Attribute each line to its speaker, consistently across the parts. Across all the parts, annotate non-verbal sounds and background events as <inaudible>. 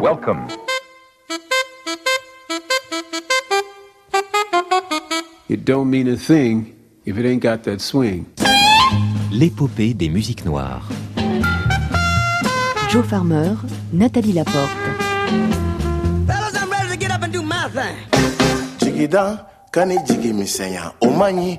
Speaker 1: Welcome.
Speaker 2: It don't mean a thing if it ain't got that swing.
Speaker 3: L'épopée des musiques noires.
Speaker 4: Joe Farmer, Nathalie Laporte.
Speaker 5: Fellas, I'm ready to get up and do my thing.
Speaker 6: jigida kani jigi misɛnya o man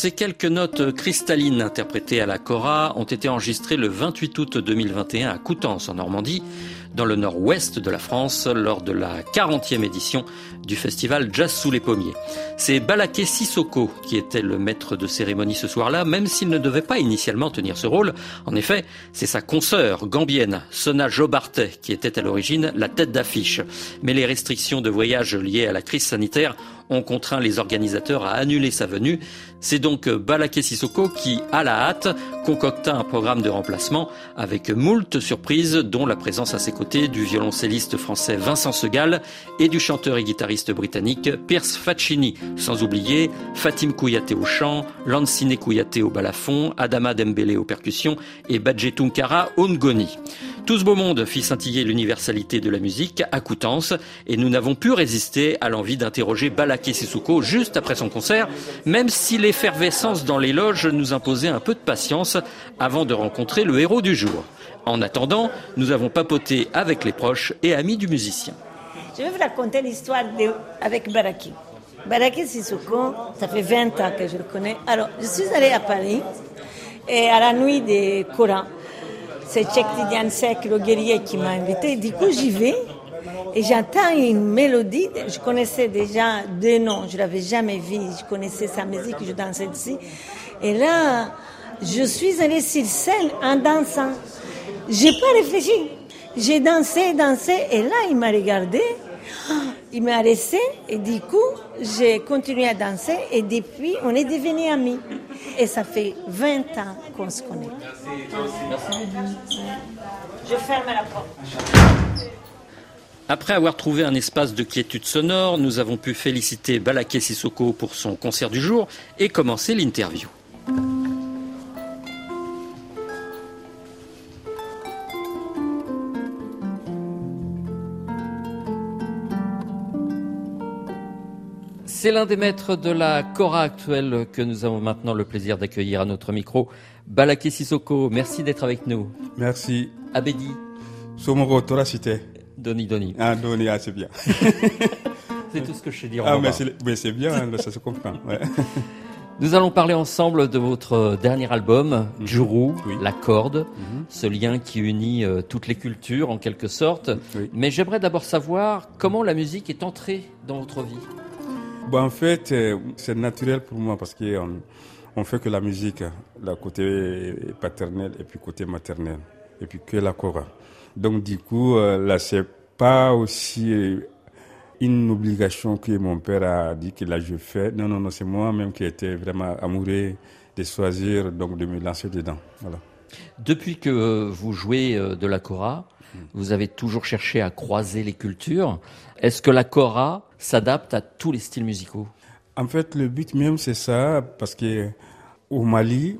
Speaker 7: Ces quelques notes cristallines interprétées à la Cora ont été enregistrées le 28 août 2021 à Coutances en Normandie, dans le nord-ouest de la France, lors de la 40e édition du festival Jazz sous les pommiers. C'est Balaké Sissoko qui était le maître de cérémonie ce soir-là, même s'il ne devait pas initialement tenir ce rôle. En effet, c'est sa consoeur gambienne, Sona Jobartet, qui était à l'origine la tête d'affiche. Mais les restrictions de voyage liées à la crise sanitaire ont contraint les organisateurs à annuler sa venue. C'est donc Balaké Sissoko qui, à la hâte, concocta un programme de remplacement avec moult surprises, dont la présence à ses côtés du violoncelliste français Vincent Segal et du chanteur et guitariste britannique Pierce Faccini, sans oublier Fatim Kouyaté au chant, Lansine Kouyaté au balafon, Adama Dembélé aux percussions et Badje Tunkara au ngoni. Tout ce beau monde fit scintiller l'universalité de la musique à Coutances et nous n'avons pu résister à l'envie d'interroger Balaké Sissoko juste après son concert, même si l'effervescence dans les loges nous imposait un peu de patience avant de rencontrer le héros du jour. En attendant, nous avons papoté avec les proches et amis du musicien.
Speaker 8: Je vais vous raconter l'histoire de- avec Baraki. Baraki Sissoko, ça fait 20 ans que je le connais. Alors, je suis allée à Paris et à la nuit des Coran. C'est Sek, le guerrier, qui m'a invité. Du coup, j'y vais et j'entends une mélodie. Je connaissais déjà deux noms, je l'avais jamais vu. Je connaissais sa musique, je dansais dessus. Et là, je suis allée sur scène en dansant. J'ai pas réfléchi. J'ai dansé, dansé, et là, il m'a regardé. <gasps> Il m'a laissé, et du coup, j'ai continué à danser, et depuis, on est devenus amis. Et ça fait 20 ans qu'on se connaît. Je ferme la porte.
Speaker 7: Après avoir trouvé un espace de quiétude sonore, nous avons pu féliciter Balaké Sissoko pour son concert du jour et commencer l'interview. C'est l'un des maîtres de la Cora actuelle que nous avons maintenant le plaisir d'accueillir à notre micro. Balaké Sissoko, merci d'être avec nous.
Speaker 9: Merci.
Speaker 7: Abedi,
Speaker 9: Somoro, Tora Cité.
Speaker 7: Doni Doni.
Speaker 9: Ah, Doni, ah, c'est bien. <laughs>
Speaker 7: C'est tout ce que je sais dire.
Speaker 9: Ah, mais c'est, mais c'est bien, hein, ça se comprend. ouais. <laughs>
Speaker 7: Nous allons parler ensemble de votre dernier album, Juru,
Speaker 9: Mhm. Oui.
Speaker 7: La Corde,
Speaker 9: Mhm.
Speaker 7: ce lien qui unit euh, toutes les cultures en quelque sorte.
Speaker 9: Oui.
Speaker 7: Mais j'aimerais d'abord savoir comment la musique est entrée dans votre vie.
Speaker 9: Bon, en fait, euh, c'est naturel pour moi parce qu'on on fait que la musique, la côté paternel et puis côté maternel, et puis que la chora. Donc, du coup, euh, là, c'est pas aussi euh, une obligation que mon père a dit que là, je fais. Non, non, non, c'est moi-même qui étais vraiment amoureux de choisir, donc de me lancer dedans. Voilà.
Speaker 7: Depuis que euh, vous jouez euh, de la Cora, vous avez toujours cherché à croiser les cultures. Est-ce que la Cora s'adapte à tous les styles musicaux?
Speaker 9: En fait, le but même, c'est ça, parce que au Mali,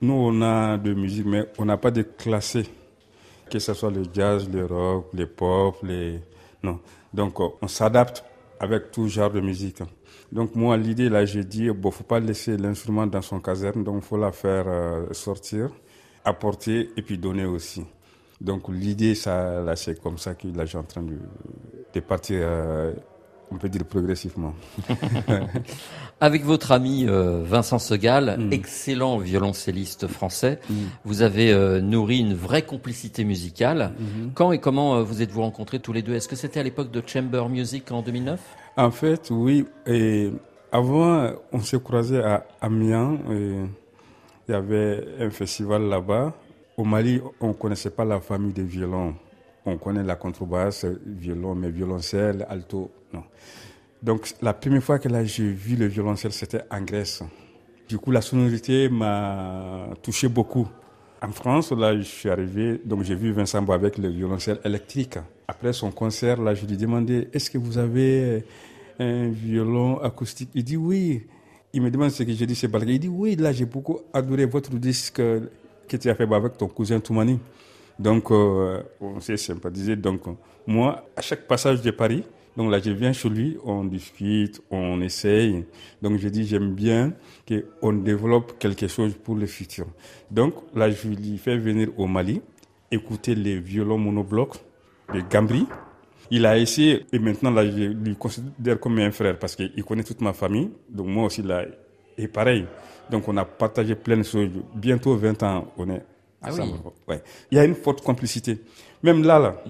Speaker 9: nous, on a de musique, mais on n'a pas de classé. Que ce soit le jazz, le rock, le pop, les... Non. Donc, euh, on s'adapte avec tout genre de musique. Donc moi, l'idée, là, j'ai dit, bon, faut pas laisser l'instrument dans son caserne, donc faut la faire euh, sortir, apporter et puis donner aussi. Donc l'idée, ça, là, c'est comme ça que là, j'ai en train de, de partir, euh, on peut dire progressivement. <laughs>
Speaker 10: Avec votre ami euh, Vincent Segal,
Speaker 9: Mm.
Speaker 10: excellent violoncelliste français,
Speaker 9: Mm.
Speaker 10: vous avez euh, nourri une vraie complicité musicale.
Speaker 9: Mhm.
Speaker 10: Quand et comment vous êtes-vous rencontrés tous les deux? Est-ce que c'était à l'époque de Chamber Music en 2009
Speaker 9: En fait, oui. Et avant, on s'est croisés à Amiens. et il y avait un festival là-bas. Au Mali, on ne connaissait pas la famille des violons. On connaît la contrebasse, violon, mais violoncelle, alto, non. Donc, la première fois que j'ai vu le violoncelle, c'était en Grèce. Du coup, la sonorité m'a touché beaucoup. En France, là, je suis arrivé, donc j'ai vu Vincent Bois avec le violoncelle électrique. Après son concert, là, je lui ai demandé, est-ce que vous avez un violon acoustique? Il dit oui. Il me demande ce que j'ai dit, c'est Balga. Il dit oui, là, j'ai beaucoup adoré votre disque que tu as fait avec ton cousin Toumani. Donc, euh, on s'est sympathisé. Donc, moi, à chaque passage de Paris, donc là, je viens chez lui, on discute, on essaye. Donc, je dis, j'aime bien qu'on développe quelque chose pour le futur. Donc, là, je lui fais venir au Mali, écouter les violons monoblocs de Gambri. Il a essayé, et maintenant, là, je lui considère comme un frère parce qu'il connaît toute ma famille. Donc, moi aussi, là, et pareil. Donc, on a partagé plein de choses. Bientôt 20 ans, on est
Speaker 10: Ah
Speaker 9: ensemble.
Speaker 10: oui.
Speaker 9: Ouais. Il y a une forte complicité. Même là, là,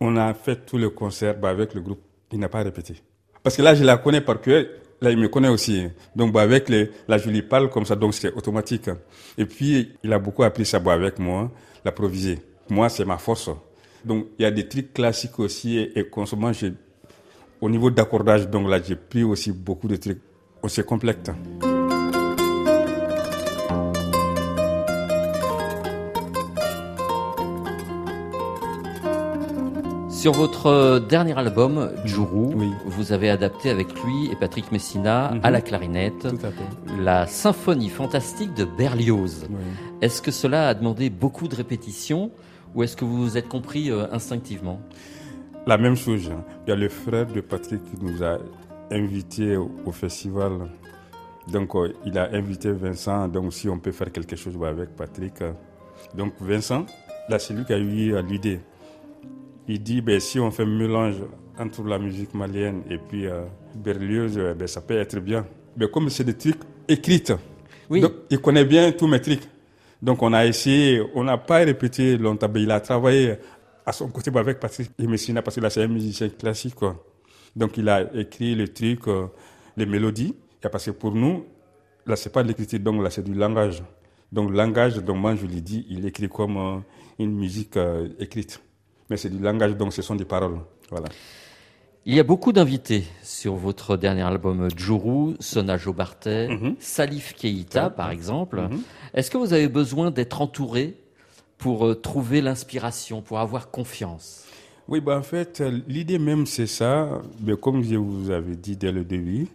Speaker 9: on a fait tout le concert bah, avec le groupe. Il n'a pas répété. Parce que là, je la connais par cœur. Là, il me connaît aussi. Donc, bah, avec les, là, je lui parle comme ça, donc c'est automatique. Et puis, il a beaucoup appris ça bah, avec moi, l'improviser. Moi, c'est ma force. Donc, il y a des trucs classiques aussi. Et, et consommant, au niveau d'accordage, donc là, j'ai pris aussi beaucoup de trucs. On se complète.
Speaker 10: Sur votre euh, dernier album, Juru,
Speaker 9: Oui.
Speaker 10: vous avez adapté avec lui et Patrick Messina à
Speaker 9: Mhm.
Speaker 10: la clarinette
Speaker 9: à
Speaker 10: la symphonie fantastique de Berlioz.
Speaker 9: Oui.
Speaker 10: Est-ce que cela a demandé beaucoup de répétitions ou est-ce que vous vous êtes compris euh, instinctivement?
Speaker 9: La même chose. hein. Il y a le frère de Patrick qui nous a invités au, au festival. Donc, euh, il a invité Vincent. Donc, si on peut faire quelque chose avec Patrick. Donc, Vincent, là, c'est lui qui a eu l'idée. Il dit, ben, si on fait un mélange entre la musique malienne et puis euh, Berlioz, euh, ben, ça peut être bien. Mais comme c'est des trucs écrits,
Speaker 10: Oui.
Speaker 9: donc, il connaît bien tous mes trucs. Donc, on a essayé, on n'a pas répété longtemps, mais il a travaillé à son côté avec Patrick Messina, parce que là, c'est un musicien classique. Quoi. Donc, il a écrit le truc, euh, les mélodies. Et parce que pour nous, là, c'est pas de l'écriture, donc là, c'est du langage. Donc, le langage, donc moi, je lui dis, il écrit comme euh, une musique euh, écrite. Mais c'est du langage, donc ce sont des paroles. Voilà.
Speaker 10: Il y a beaucoup d'invités sur votre dernier album Juru, Sona Jobartet,
Speaker 9: Mhm.
Speaker 10: Salif Keita par exemple.
Speaker 9: Mhm.
Speaker 10: Est-ce que vous avez besoin d'être entouré pour euh, trouver l'inspiration, pour avoir confiance?
Speaker 9: Oui, bah, en fait, euh, l'idée même, c'est ça. Mais comme je vous avais dit dès le début,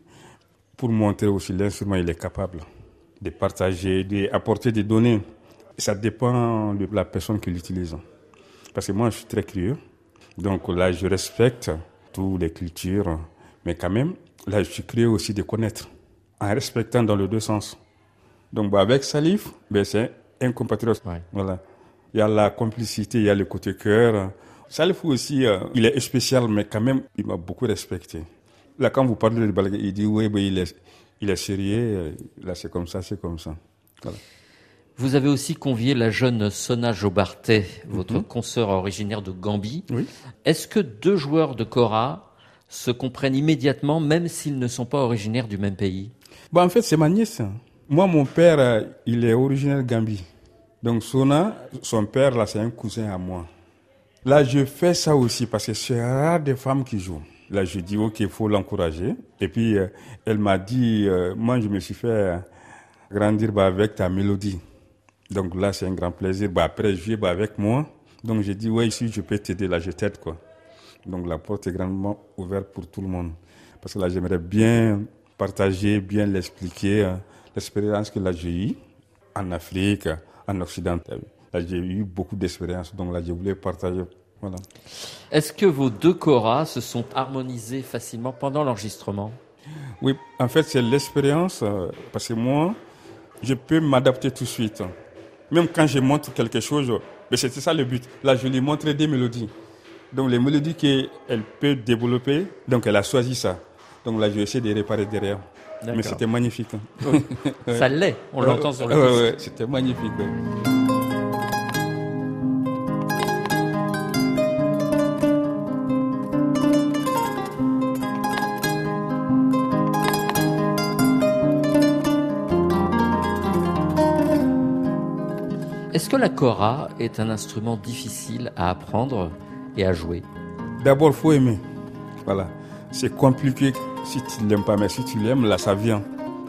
Speaker 9: pour montrer aussi l'instrument, il est capable de partager, d'apporter des données. Ça dépend de la personne qui l'utilise. Parce que moi, je suis très curieux. Donc là, je respecte toutes les cultures. Mais quand même, là, je suis curieux aussi de connaître. En respectant dans les deux sens. Donc, bah, avec Salif, ben, c'est un compatriote.
Speaker 10: Ouais.
Speaker 9: Voilà. Il y a la complicité, il y a le côté cœur. Salif aussi, euh, il est spécial, mais quand même, il m'a beaucoup respecté. Là, quand vous parlez de Balga, il dit, oui, ben, il, est, il est sérieux. euh, Là, c'est comme ça, c'est comme ça. Voilà.
Speaker 10: Vous avez aussi convié la jeune Sona Jobartet, votre consoeur originaire de Gambie.
Speaker 9: Oui.
Speaker 10: Est-ce que deux joueurs de Cora se comprennent immédiatement, même s'ils ne sont pas originaires du même pays?
Speaker 9: En fait, c'est ma nièce. Moi, mon père, il est originaire de Gambie. Donc, Sona, son père, là, c'est un cousin à moi. Là, je fais ça aussi parce que c'est rare des femmes qui jouent. Là, je dis, OK, il faut l'encourager. Et puis, euh, elle m'a dit, euh, moi, je me suis fait euh, grandir bah, avec ta mélodie. Donc là, c'est un grand plaisir. Bah, après, jouer bah, avec moi. Donc, j'ai dit, ouais, si je peux t'aider, là, je t'aide, quoi. Donc, la porte est grandement ouverte pour tout le monde. Parce que là, j'aimerais bien partager, bien l'expliquer, euh, l'expérience que là, j'ai eue en Afrique, en Occident. Là, j'ai eu beaucoup d'expérience. Donc là, je voulais partager Voilà.
Speaker 10: Est-ce que vos deux choras se sont harmonisés facilement pendant l'enregistrement?
Speaker 9: Oui, en fait, c'est l'expérience, euh, parce que moi, je peux m'adapter tout de suite. Même quand je montre quelque chose, mais c'était ça le but. Là, je lui montre des mélodies. Donc, les mélodies qu'elle peut développer, donc elle a choisi ça. Donc là, je vais essayer de réparer derrière. Mais c'était magnifique. hein.
Speaker 10: Oui. <laughs> Ça l'est, on l'entend sur le
Speaker 9: Ouais, ouais, c'était magnifique.
Speaker 10: Est-ce que la kora est un instrument difficile à apprendre et à jouer?
Speaker 9: D'abord, faut aimer. Voilà. C'est compliqué si tu ne l'aimes pas, mais si tu l'aimes, là, ça vient.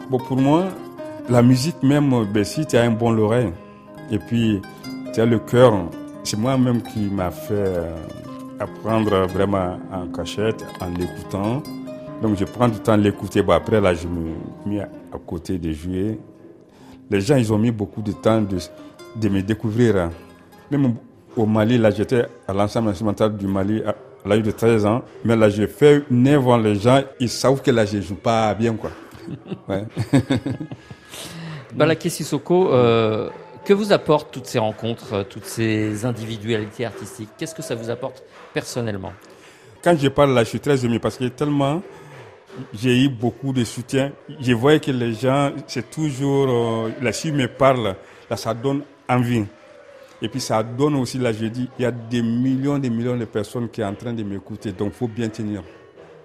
Speaker 9: Bon, pour moi, la musique, même, ben, si tu as un bon oreille, et puis tu as le cœur, c'est moi-même qui m'a fait euh, apprendre vraiment en cachette, en l'écoutant. Donc, je prends du temps à l'écouter. Bon, après, là, je me à, à côté de jouer. Les gens, ils ont mis beaucoup de temps de, de me découvrir. Même au Mali, là, j'étais à l'ensemble instrumental du Mali à l'âge de 13 ans. Mais là, j'ai fait une œuvre, les gens, ils savent que là, je joue pas bien, quoi. Ouais. <laughs>
Speaker 10: Balaké Sissoko, euh, que vous apportent toutes ces rencontres, euh, toutes ces individualités artistiques? Qu'est-ce que ça vous apporte personnellement?
Speaker 9: Quand je parle là, je suis très ému parce que tellement j'ai eu beaucoup de soutien. Je voyais que les gens, c'est toujours, euh, là, s'ils me parlent, là, ça donne envie. Et puis ça donne aussi, là, je dis, il y a des millions, des millions de personnes qui sont en train de m'écouter, donc il faut bien tenir.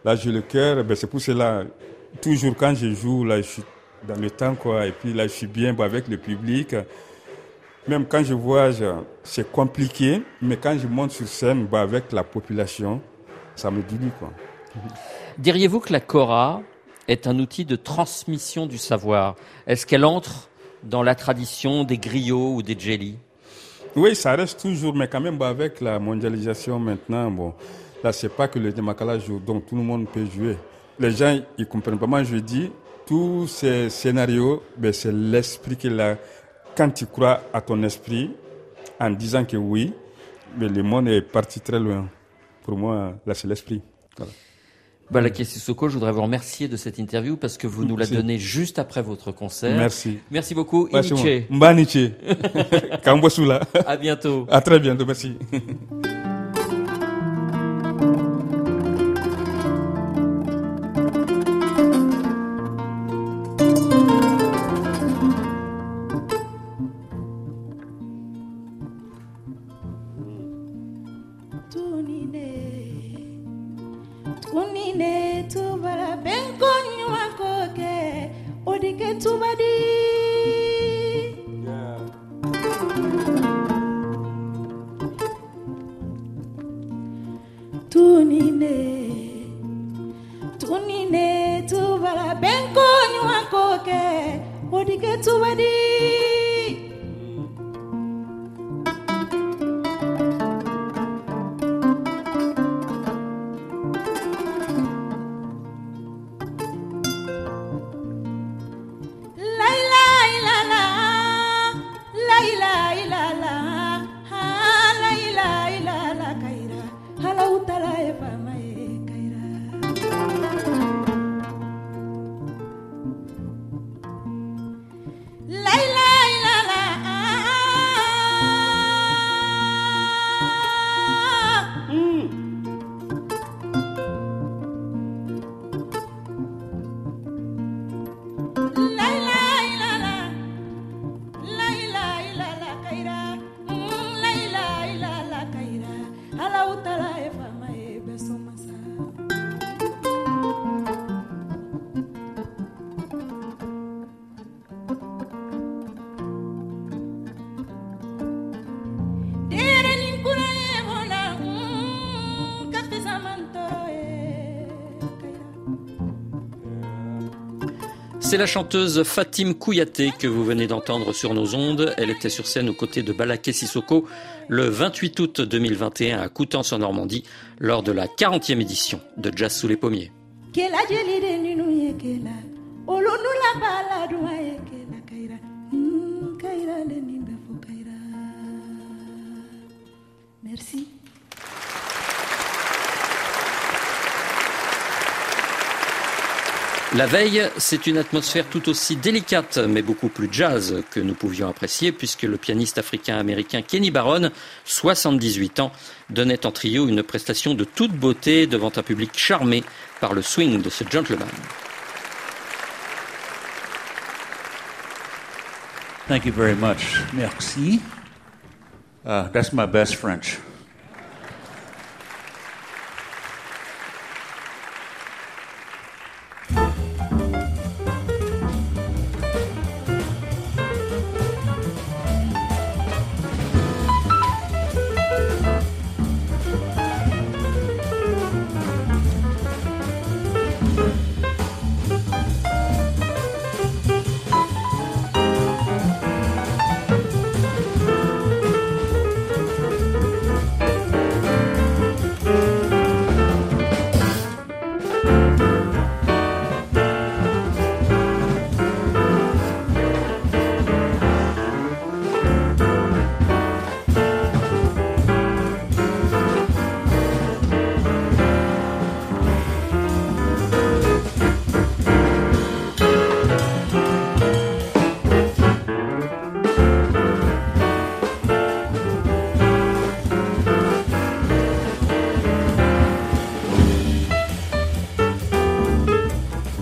Speaker 9: Là, j'ai le cœur, ben, c'est pour cela, toujours quand je joue, là, je suis dans le temps, quoi, et puis là, je suis bien avec le public. Même quand je voyage, c'est compliqué, mais quand je monte sur scène ben, avec la population, ça me dilue, quoi.
Speaker 10: Diriez-vous que la kora est un outil de transmission du savoir? Est-ce qu'elle entre dans la tradition des griots ou des djeli
Speaker 9: Oui, ça reste toujours, mais quand même, bah, avec la mondialisation maintenant, bon, là, c'est pas que le Demakala joue, donc tout le monde peut jouer. Les gens, ils comprennent pas. Moi, je dis, tous ces scénarios, ben, c'est l'esprit qui là. Quand tu crois à ton esprit, en disant que oui, mais le monde est parti très loin. Pour moi, là, c'est l'esprit. Voilà.
Speaker 10: Balaké Sissoko, je voudrais vous remercier de cette interview parce que vous nous la
Speaker 9: Merci.
Speaker 10: donnez juste après votre concert.
Speaker 9: Merci.
Speaker 10: Merci beaucoup.
Speaker 9: Mbaniche. Kambosula. <laughs>
Speaker 10: À bientôt.
Speaker 9: À très bientôt, merci. <laughs>
Speaker 11: unine tubara benkonywa koke odike tubadi tunine tunine tubara benkonywa koke odike tubadi
Speaker 10: C'est la chanteuse Fatim Kouyaté que vous venez d'entendre sur nos ondes. Elle était sur scène aux côtés de Balaké Sissoko le 28 août 2021 à Coutances en Normandie lors de la 40e édition de Jazz sous les pommiers.
Speaker 11: kela La
Speaker 10: veille, c'est une atmosphère tout aussi délicate, mais beaucoup plus jazz que nous pouvions apprécier, puisque le pianiste africain-américain Kenny Barron, 78 ans, donnait en trio une prestation de toute beauté devant un public charmé par le swing de ce gentleman.
Speaker 12: Thank you very much. Merci. Uh, that's my best French.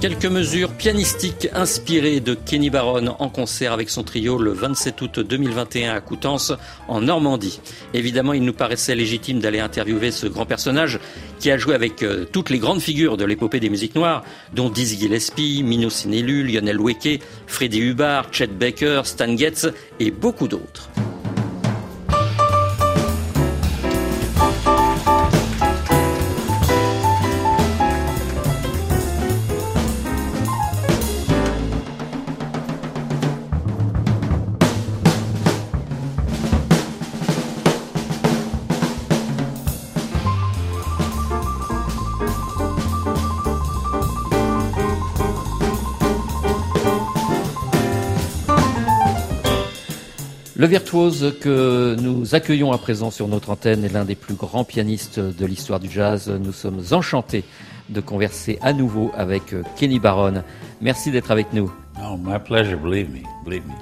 Speaker 10: Quelques mesures pianistiques inspirées de Kenny Barron en concert avec son trio le 27 août 2021 à Coutances, en Normandie. Évidemment, il nous paraissait légitime d'aller interviewer ce grand personnage qui a joué avec euh, toutes les grandes figures de l'épopée des musiques noires, dont Dizzy Gillespie, Mino Sinelu, Lionel Weke, Freddie Hubbard, Chet Baker, Stan Getz et beaucoup d'autres. Virtuose que nous accueillons à présent sur notre antenne est l'un des plus grands pianistes de l'histoire du jazz. Nous sommes enchantés de converser à nouveau avec Kenny Barron. Merci d'être avec nous.
Speaker 12: Oh, my pleasure, believe me, believe me.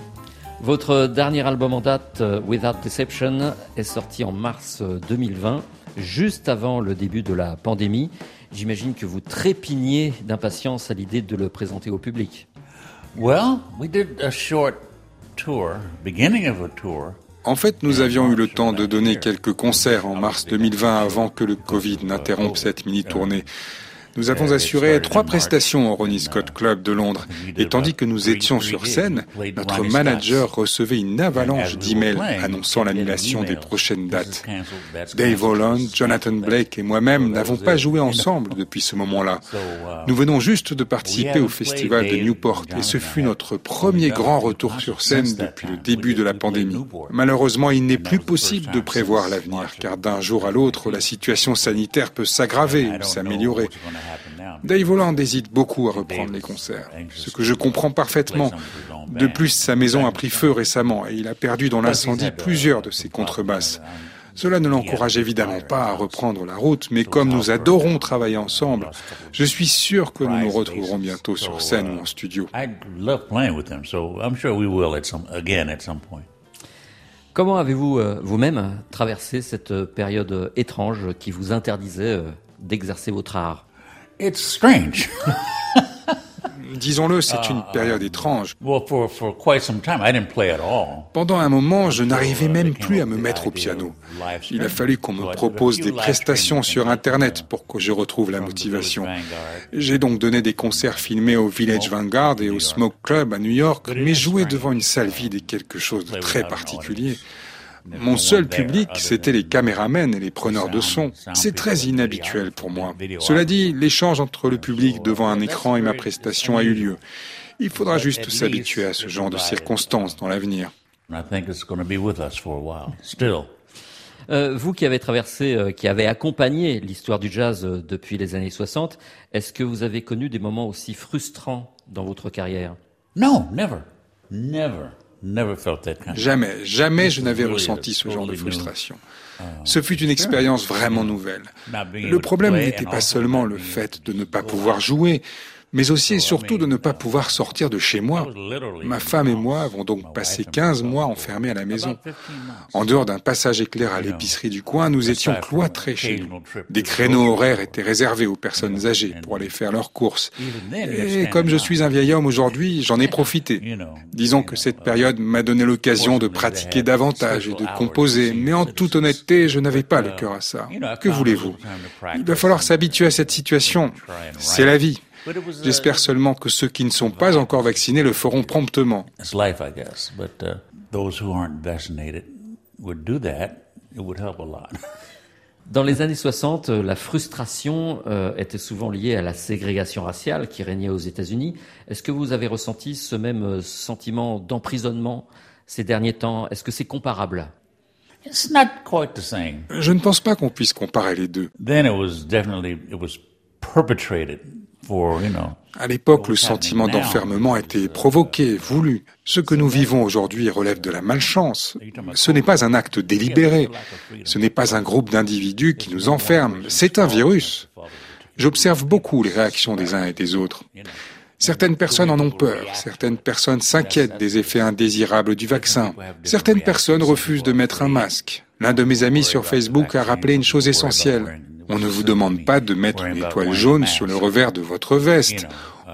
Speaker 10: Votre dernier album en date, Without Deception, est sorti en mars 2020, juste avant le début de la pandémie. J'imagine que vous trépigniez d'impatience à l'idée de le présenter au public.
Speaker 12: Well, we did a short
Speaker 13: En fait, nous avions eu le temps de donner quelques concerts en mars 2020 avant que le Covid n'interrompe cette mini-tournée. Nous avons assuré trois prestations au Ronnie Scott Club de Londres. Et tandis que nous étions sur scène, notre manager recevait une avalanche d'emails annonçant l'annulation des prochaines dates. Dave Holland, Jonathan Blake et moi-même n'avons pas joué ensemble depuis ce moment-là. Nous venons juste de participer au festival de Newport et ce fut notre premier grand retour sur scène depuis le début de la pandémie. Malheureusement, il n'est plus possible de prévoir l'avenir car d'un jour à l'autre, la situation sanitaire peut s'aggraver ou s'améliorer. Dave Holland hésite beaucoup à reprendre les concerts, ce que je comprends parfaitement. De plus, sa maison a pris feu récemment et il a perdu dans l'incendie plusieurs de ses contrebasses. Cela ne l'encourage évidemment pas à reprendre la route, mais comme nous adorons travailler ensemble, je suis sûr que nous nous retrouverons bientôt sur scène ou en studio.
Speaker 10: Comment avez-vous euh, vous-même traversé cette période étrange qui vous interdisait euh, d'exercer votre art?
Speaker 12: It's strange. <laughs>
Speaker 13: Disons-le, c'est une période étrange.
Speaker 12: Well, for, for quite some time, I didn't play at all.
Speaker 13: Pendant un moment, je n'arrivais même plus à me mettre au piano. Il a fallu qu'on me propose des prestations sur Internet pour que je retrouve la motivation. J'ai donc donné des concerts filmés au Village Vanguard et au Smoke Club à New York, mais jouer devant une salle vide est quelque chose de très particulier. Mon seul public, c'était les caméramens et les preneurs de son. C'est très inhabituel pour moi. Cela dit, l'échange entre le public devant un écran et ma prestation a eu lieu. Il faudra juste s'habituer à ce genre de circonstances dans l'avenir.
Speaker 10: Euh, vous qui avez traversé, euh, qui avez accompagné l'histoire du jazz euh, depuis les années 60, est-ce que vous avez connu des moments aussi frustrants dans votre carrière?
Speaker 12: No, never, never. Never felt that kind.
Speaker 13: Jamais, jamais je n'avais ressenti ce genre de frustration. Ce fut une expérience vraiment nouvelle. Le problème n'était pas seulement le fait de ne pas pouvoir jouer, mais aussi et surtout de ne pas pouvoir sortir de chez moi. Ma femme et moi avons donc passé 15 mois enfermés à la maison. En dehors d'un passage éclair à l'épicerie du coin, nous étions cloîtrés chez nous. Des créneaux horaires étaient réservés aux personnes âgées pour aller faire leurs courses. Et comme je suis un vieil homme aujourd'hui, j'en ai profité. Disons que cette période m'a donné l'occasion de pratiquer davantage et de composer, mais en toute honnêteté, je n'avais pas le cœur à ça. Que voulez-vous? Il va falloir s'habituer à cette situation. C'est la vie. J'espère seulement que ceux qui ne sont pas encore vaccinés le feront promptement. <laughs>
Speaker 10: Dans les années 60, la frustration euh, était souvent liée à la ségrégation raciale qui régnait aux États-Unis. Est-ce que vous avez ressenti ce même euh, sentiment d'emprisonnement ces derniers temps? Est-ce que c'est comparable?
Speaker 13: Je ne pense pas qu'on puisse comparer les deux. À l'époque, le sentiment d'enfermement était provoqué, voulu. Ce que nous vivons aujourd'hui relève de la malchance. Ce n'est pas un acte délibéré. Ce n'est pas un groupe d'individus qui nous enferme. C'est un virus. J'observe beaucoup les réactions des uns et des autres. Certaines personnes en ont peur, certaines personnes s'inquiètent des effets indésirables du vaccin, certaines personnes refusent de mettre un masque. L'un de mes amis sur Facebook a rappelé une chose essentielle. On ne vous demande pas de mettre une étoile jaune sur le revers de votre veste.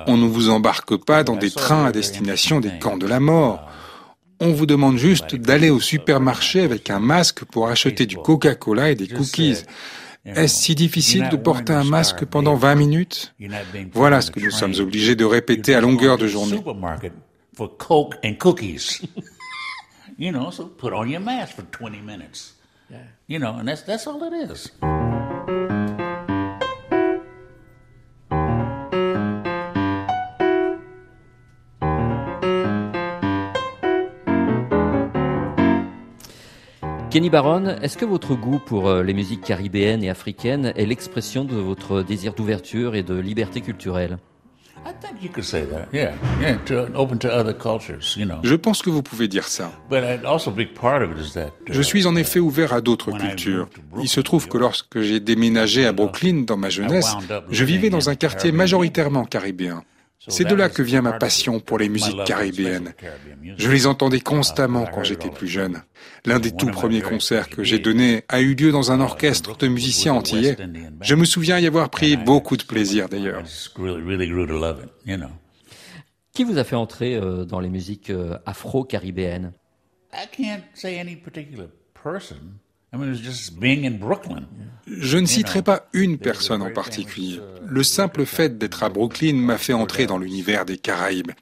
Speaker 13: On ne vous embarque pas dans des trains à destination des camps de la mort. On vous demande juste d'aller au supermarché avec un masque pour acheter du Coca-Cola et des cookies. Est-ce si difficile de porter un masque pendant 20 minutes? Voilà ce que nous sommes obligés de répéter à longueur de journée. You know, so put on your mask for 20 minutes. You know, and that's, that's all it is.
Speaker 10: Kenny Barron, est-ce que votre goût pour euh, les musiques caribéennes et africaines est l'expression de votre désir d'ouverture et de liberté culturelle?
Speaker 13: Je pense que vous pouvez dire ça. Je suis en effet ouvert à d'autres cultures. Il se trouve que lorsque j'ai déménagé à Brooklyn dans ma jeunesse, je vivais dans un quartier majoritairement caribéen. C'est de là que vient ma passion pour les musiques caribéennes. Je les entendais constamment quand j'étais plus jeune. L'un des tout premiers concerts que j'ai donnés a eu lieu dans un orchestre de musiciens antillais. Je me souviens y avoir pris beaucoup de plaisir d'ailleurs.
Speaker 10: Qui vous a fait entrer euh, dans les musiques euh, afro-caribéennes?
Speaker 13: Je ne citerai pas une personne en particulier. Le simple fait d'être à Brooklyn m'a fait entrer dans l'univers des Caraïbes.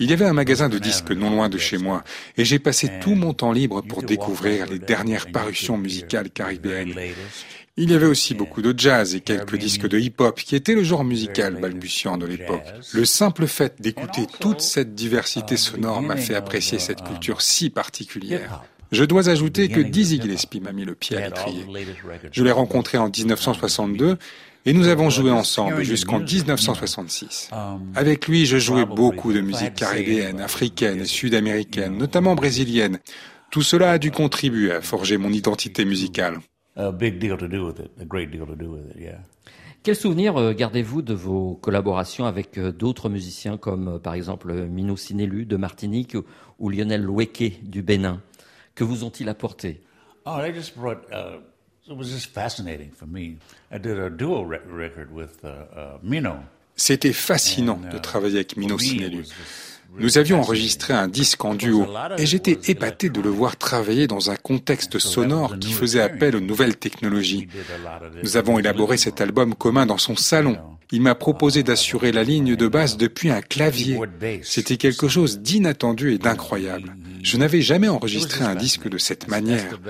Speaker 13: Il y avait un magasin de disques non loin de chez moi et j'ai passé tout mon temps libre pour découvrir les dernières parutions musicales caribéennes. Il y avait aussi beaucoup de jazz et quelques disques de hip-hop qui étaient le genre musical balbutiant de l'époque. Le simple fait d'écouter toute cette diversité sonore m'a fait apprécier cette culture si particulière. Je dois ajouter que Dizzy Gillespie m'a mis le pied à l'étrier. Je l'ai rencontré en 1962 et nous avons joué ensemble jusqu'en 1966. Avec lui, je jouais beaucoup de musique caribéenne, africaine et sud-américaine, notamment brésilienne. Tout cela a dû contribuer à forger mon identité musicale.
Speaker 10: Quel souvenir euh, gardez-vous de vos collaborations avec euh, d'autres musiciens comme euh, par exemple Mino Sinelu de Martinique ou Lionel Loueke du Bénin? Que vous ont-ils apporté?
Speaker 12: Oh, they just brought. Uh, it was just fascinating for me. I did a duo record with uh, uh, Mino.
Speaker 13: C'était fascinant de travailler avec Mino Sinelu. Nous avions enregistré un disque en duo et j'étais épaté de le voir travailler dans un contexte sonore qui faisait appel aux nouvelles technologies. Nous avons élaboré cet album commun dans son salon. Il m'a proposé d'assurer la ligne de basse depuis un clavier. C'était quelque chose d'inattendu et d'incroyable. Je n'avais jamais enregistré un disque de cette manière.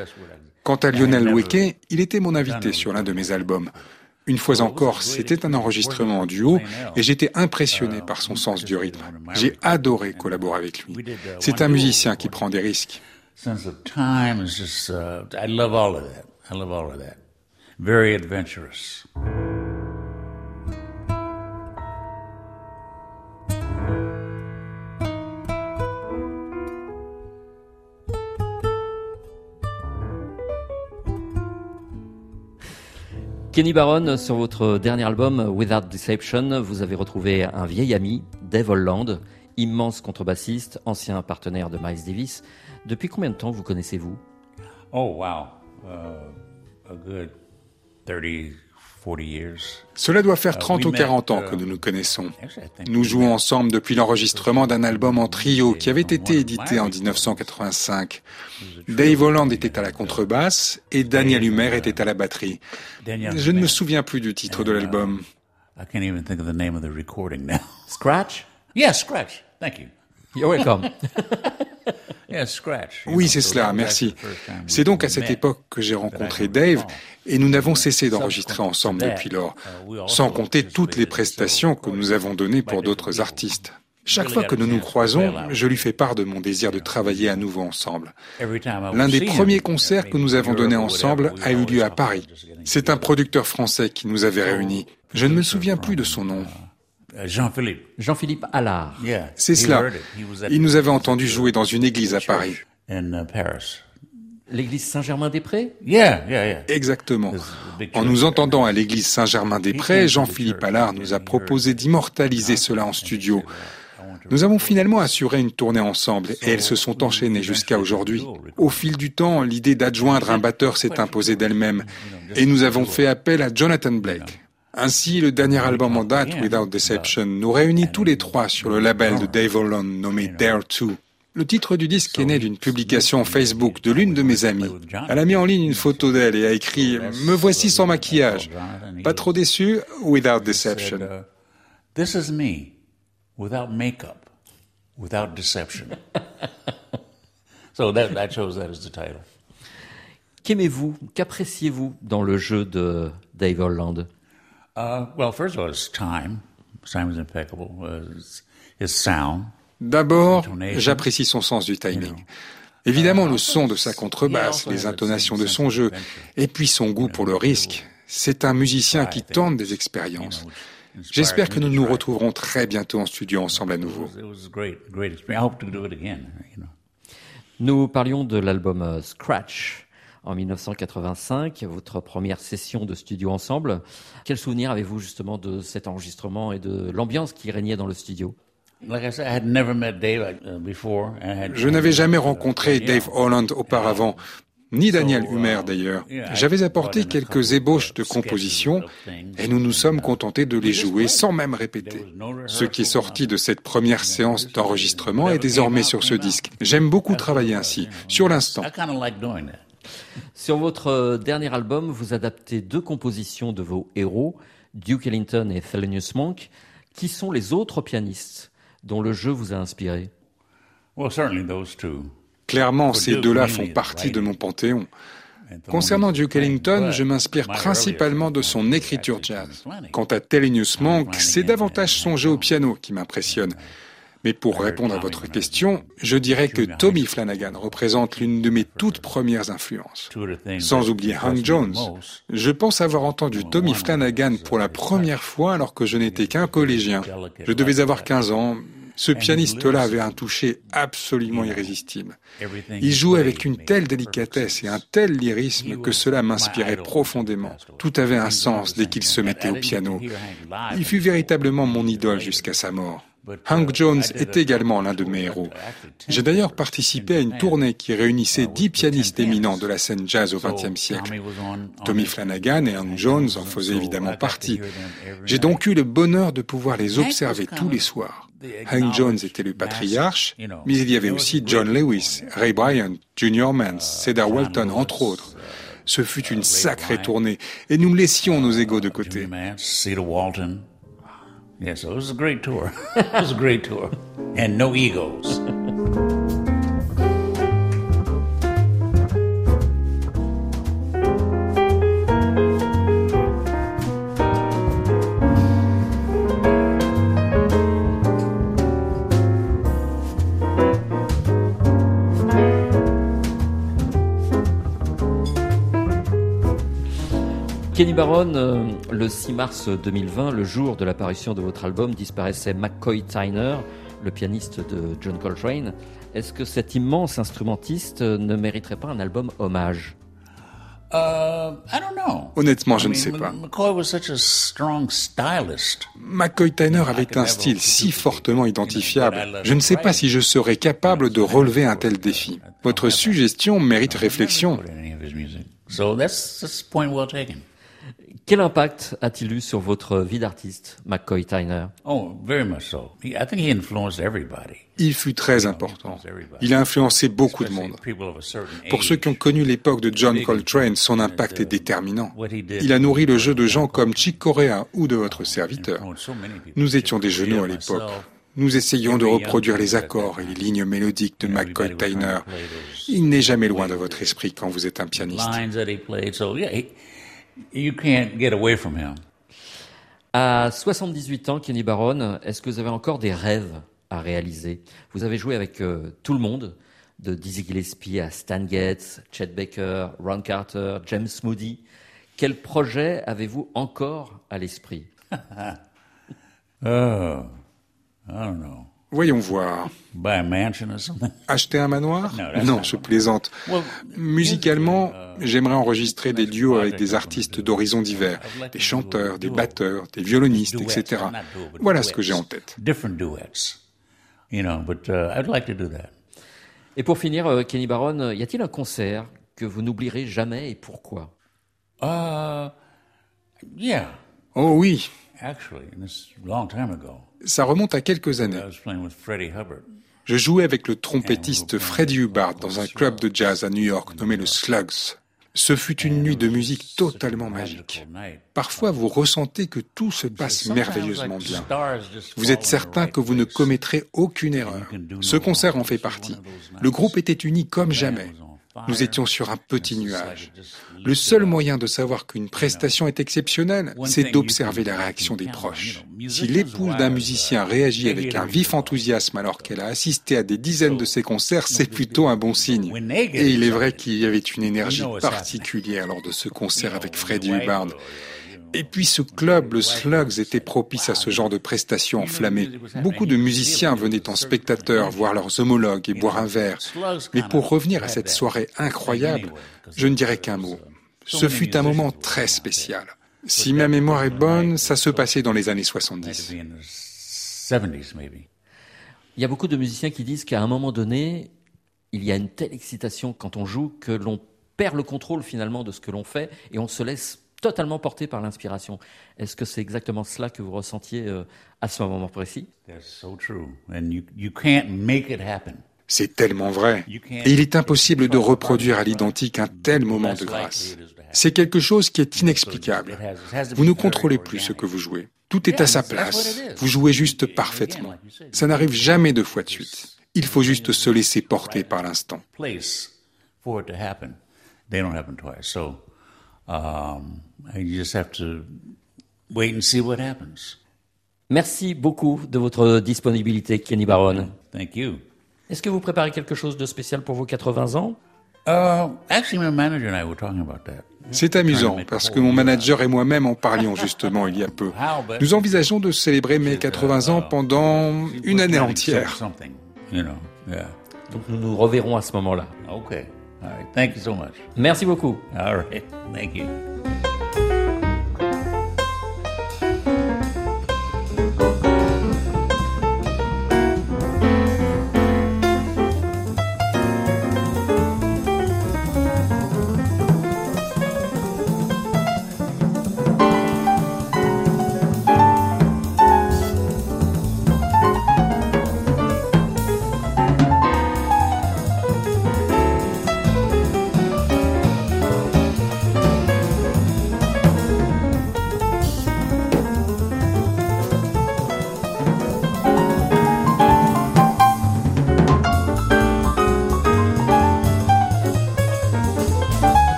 Speaker 13: Quant à Lionel Weke, il était mon invité sur l'un de mes albums. Une fois encore, c'était un enregistrement en duo et j'étais impressionné par son sens du rythme. J'ai adoré collaborer avec lui. C'est un musicien qui prend des risques.
Speaker 12: Very adventurous.
Speaker 10: Kenny Barron, sur votre dernier album Without Deception, vous avez retrouvé un vieil ami, Dave Holland, immense contrebassiste, ancien partenaire de Miles Davis. Depuis combien de temps vous connaissez-vous?
Speaker 12: Oh, wow. Uh, a good 30, 40 years.
Speaker 13: Cela doit faire
Speaker 12: Uh,
Speaker 13: 30
Speaker 12: we
Speaker 13: ou 40 ans
Speaker 12: met,
Speaker 13: que
Speaker 12: uh,
Speaker 13: nous nous connaissons. Nous jouons ensemble depuis l'enregistrement d'un album en trio qui avait été édité en
Speaker 12: records.
Speaker 13: 1985. Dave Holland était à la contrebasse et Daniel Humer était à la batterie. Je ne me souviens plus du titre de
Speaker 12: uh,
Speaker 13: l'album.
Speaker 12: I can't even think of the name of the recording now.
Speaker 10: Scratch?
Speaker 12: Yeah, Scratch. Thank you. <laughs>
Speaker 10: You're welcome.
Speaker 13: Oui, c'est cela, merci. C'est donc à cette époque que j'ai rencontré Dave et nous n'avons cessé d'enregistrer ensemble depuis lors,
Speaker 12: uh,
Speaker 13: sans compter toutes les prestations que nous avons données pour d'autres artistes. Chaque fois que nous nous croisons, je lui fais part de mon désir de travailler à nouveau ensemble. L'un des premiers concerts que nous avons donnés ensemble a eu lieu à Paris. C'est un producteur français qui nous avait réunis. Je ne me souviens plus de son nom.
Speaker 12: Uh, Jean-Philippe.
Speaker 10: Jean-Philippe Allard.
Speaker 12: Yeah.
Speaker 13: C'est cela. Il nous avait entendu jouer dans une église à Paris.
Speaker 12: In uh, Paris.
Speaker 10: L'église Saint-Germain-des-Prés?
Speaker 12: Yeah, yeah, yeah.
Speaker 13: Exactement. En nous entendant à l'église Saint-Germain-des-Prés, Jean-Philippe Allard nous a proposé d'immortaliser cela en studio. Nous avons finalement assuré une tournée ensemble et elles se sont enchaînées jusqu'à aujourd'hui. Au fil du temps, l'idée d'adjoindre un batteur s'est imposée d'elle-même et nous avons fait appel à Jonathan Blake. Ainsi, le dernier album en date, Without Deception, nous réunit tous les trois sur le label de Dave Holland nommé Dare 2. Le titre du disque est né d'une publication Facebook de l'une de mes amies. Elle a mis en ligne une photo d'elle et a écrit « Me voici sans maquillage ». Pas trop déçu, Without Deception.
Speaker 12: Uh, This is me, without makeup, without deception. <laughs> so that, that shows that as the title.
Speaker 10: Qu'aimez-vous, qu'appréciez-vous dans le jeu de Dave Holland?
Speaker 12: Uh, well, first of all, his time. His time was impeccable. Uh, his, his sound.
Speaker 13: D'abord, j'apprécie son sens du timing. Évidemment, le son de sa contrebasse, les intonations de son jeu, et puis son goût pour le risque. C'est un musicien qui tente des expériences. J'espère que nous nous retrouverons très bientôt en studio ensemble à nouveau.
Speaker 10: Nous parlions de l'album euh, Scratch en 1985, votre première session de studio ensemble. Quel souvenir avez-vous justement de cet enregistrement et de l'ambiance qui régnait dans le studio?
Speaker 12: Like I said, I had never met Dave uh, before. and I had-
Speaker 13: Je n'avais jamais rencontré
Speaker 12: Yeah.
Speaker 13: Dave Holland auparavant, ni Daniel Humer d'ailleurs. J'avais apporté quelques ébauches de compositions et nous nous sommes contentés de les jouer sans même répéter. Ce qui est sorti de cette première séance d'enregistrement est désormais sur ce disque. J'aime beaucoup travailler ainsi, sur l'instant.
Speaker 10: Sur votre euh, dernier album, vous adaptez deux compositions de vos héros, Duke Ellington et Thelonious Monk. Qui sont les autres pianistes dont le jeu vous a inspiré?
Speaker 12: Well, certainly those two.
Speaker 13: Clairement, ces deux-là font partie de mon panthéon. Concernant Duke Ellington, je m'inspire principalement de son écriture jazz. Quant à Thelonious Monk, c'est davantage son jeu au piano qui m'impressionne. Mais pour répondre à
Speaker 12: Tommy
Speaker 13: votre question, je dirais que Tommy. Flanagan représente l'une de mes toutes premières influences. Sans oublier Hank Jones. Je pense avoir entendu Tommy Flanagan pour la première fois alors que je n'étais qu'un collégien. Je devais avoir 15 ans. Ce pianiste-là avait un toucher absolument irrésistible. Il jouait avec une telle délicatesse et un tel lyrisme que cela m'inspirait profondément. Tout avait un sens dès qu'il se mettait au piano. Il fut véritablement mon idole jusqu'à sa mort. Hank Jones est également l'un de mes héros. J'ai d'ailleurs participé à une tournée qui réunissait dix pianistes éminents de la scène jazz au XXe siècle. Tommy Flanagan et Hank Jones en faisaient évidemment partie. J'ai donc eu le bonheur de pouvoir les observer tous les soirs. Hank Jones était le patriarche, mais il y avait aussi John Lewis, Ray Bryant, Junior Mans, Cedar Walton, entre autres. Ce fut une sacrée tournée, et nous laissions nos égaux de côté.
Speaker 12: Yeah, so it was a great tour. <laughs> it was a great tour. And no egos.
Speaker 10: Kenny Barron, euh, le 6 mars 2020, le jour de l'apparition de votre album, disparaissait McCoy Tyner, le pianiste de John Coltrane. Est-ce que cet immense instrumentiste ne mériterait pas un album hommage?
Speaker 12: Uh, I don't know.
Speaker 13: Honnêtement, je
Speaker 12: I
Speaker 13: ne
Speaker 12: mean,
Speaker 13: sais pas.
Speaker 12: McCoy was such a strong stylist.
Speaker 13: McCoy Tyner avait un style si fortement identifiable. Je ne sais pas si je serais capable de relever un tel défi. Votre suggestion mérite réflexion.
Speaker 10: Quel impact a-t-il eu sur votre vie d'artiste, McCoy Tyner?
Speaker 12: Oh, very much so. He, I think he influenced everybody.
Speaker 13: Il fut très important. Il a influencé beaucoup de monde. Pour ceux qui ont connu l'époque de John Coltrane, son impact est déterminant. Il a nourri le jeu de gens comme Chick Corea ou de votre serviteur. Nous étions des genoux à l'époque. Nous essayions de reproduire les accords et les lignes mélodiques de McCoy Tyner. Il n'est jamais loin de votre esprit quand vous êtes un pianiste.
Speaker 12: You can't get away from him.
Speaker 10: À 78 ans, Kenny Barron, est-ce que vous avez encore des rêves à réaliser? Vous avez joué avec euh, tout le monde, de Dizzy Gillespie à Stan Getz, Chet Baker, Ron Carter, James Moody. Quel projet avez-vous encore à l'esprit? <laughs>
Speaker 12: Oh, I don't know.
Speaker 13: Voyons voir.
Speaker 12: Buy a mansion or something.
Speaker 13: Acheter un manoir? Non, je plaisante. Musicalement,
Speaker 12: uh,
Speaker 13: j'aimerais enregistrer des duos avec des artistes d'horizons divers, des chanteurs, des batteurs, des violonistes, etc. Voilà ce que j'ai en tête.
Speaker 12: Different duets, you know. But uh, I'd like to do that.
Speaker 10: Et pour finir, euh, Kenny Barron, y a-t-il un concert que vous n'oublierez jamais et pourquoi?
Speaker 12: Uh, yeah.
Speaker 13: Oh oui,
Speaker 12: Actually, long time ago.
Speaker 13: Ça remonte à quelques années. Je jouais avec le trompettiste Freddie Hubbard dans un club de jazz à New York nommé le Slugs. Ce fut une nuit de musique totalement magique. Parfois, vous ressentez que tout se passe merveilleusement bien. Vous êtes certain que vous ne commettrez aucune erreur. Ce concert en fait partie. Le groupe était uni comme jamais. Nous étions sur un petit nuage. Le seul moyen de savoir qu'une prestation est exceptionnelle, c'est d'observer la réaction des proches. Si l'épouse d'un musicien réagit avec un vif enthousiasme alors qu'elle a assisté à des dizaines de ses concerts, c'est plutôt un bon signe. Et il est vrai qu'il y avait une énergie particulière lors de ce concert avec Freddie Hubbard. Et puis ce club, le Slugs, était propice à ce genre de prestations enflammées. Beaucoup de musiciens venaient en spectateurs voir leurs homologues et boire un verre. Mais pour revenir à cette soirée incroyable, je ne dirais qu'un mot. Ce fut un moment très spécial. Si ma mémoire est bonne, ça se passait dans les années 70.
Speaker 12: 70s, maybe.
Speaker 10: Il y a beaucoup de musiciens qui disent qu'à un moment donné, il y a une telle excitation quand on joue que l'on perd le contrôle finalement de ce que l'on fait et on se laisse totalement porté par l'inspiration. Est-ce que c'est exactement cela que vous ressentiez euh, à ce moment précis?
Speaker 12: That's so true. And you, you can't make it happen.
Speaker 13: C'est tellement vrai. Et il est impossible de reproduire à l'identique un tel moment de grâce. C'est quelque chose qui est inexplicable. Vous ne contrôlez plus ce que vous jouez. Tout est à sa place. Vous jouez juste parfaitement. Ça n'arrive jamais deux fois de suite. Il faut juste se laisser porter par l'instant.
Speaker 12: Um, you just have to wait and see what happens.
Speaker 10: Merci beaucoup de votre disponibilité, Kenny Barron.
Speaker 12: Thank you.
Speaker 10: Est-ce que vous préparez quelque chose de spécial pour vos 80 ans?
Speaker 12: Uh, actually, my manager and I were talking about that.
Speaker 13: C'est amusant parce que mon manager et moi-même en parlions justement il y a peu. <laughs> Nous envisageons de célébrer mes 80 ans pendant une année entière.
Speaker 12: Something, you know. Yeah.
Speaker 10: Donc nous nous reverrons à ce moment-là.
Speaker 12: All right. Thank you so much.
Speaker 10: Merci beaucoup.
Speaker 12: All right. <laughs> Thank you.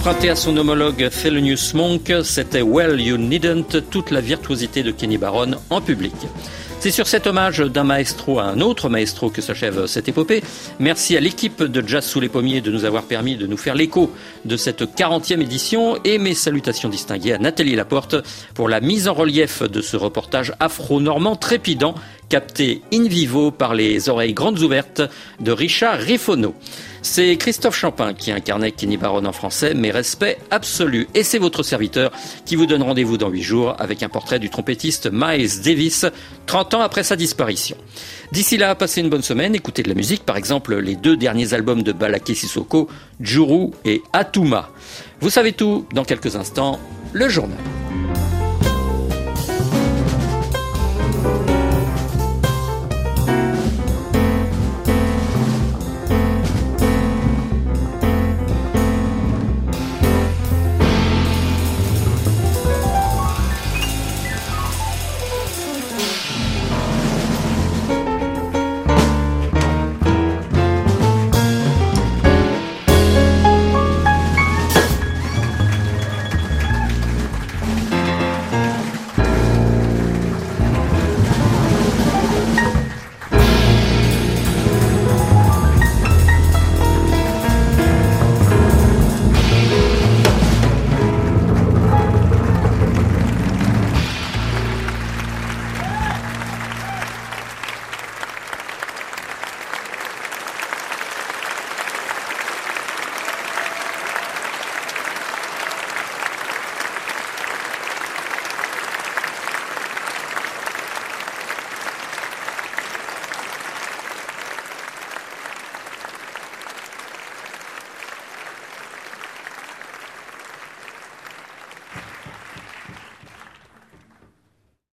Speaker 7: Emprunté à son homologue Monk, c'était Well You Needn't, toute la virtuosité de Kenny Barron en public. C'est sur cet hommage d'un maestro à un autre maestro que s'achève cette épopée. Merci à l'équipe de Jazz sous les pommiers de nous avoir permis de nous faire l'écho de cette 40e édition et mes salutations distinguées à Nathalie Laporte pour la mise en relief de ce reportage afro-normand trépidant capté in vivo par les oreilles grandes ouvertes de Richard Riffono. C'est Christophe Champin qui incarnait Kenny Barron en français, mais respect absolu. Et c'est votre serviteur qui vous donne rendez-vous dans huit jours avec un portrait du trompettiste Miles Davis, 30 ans après sa disparition. D'ici là, passez une bonne semaine, écoutez de la musique, par exemple les deux derniers albums de Balaké Sissoko, Juru et Atuma. Vous savez tout, dans quelques instants, le journal.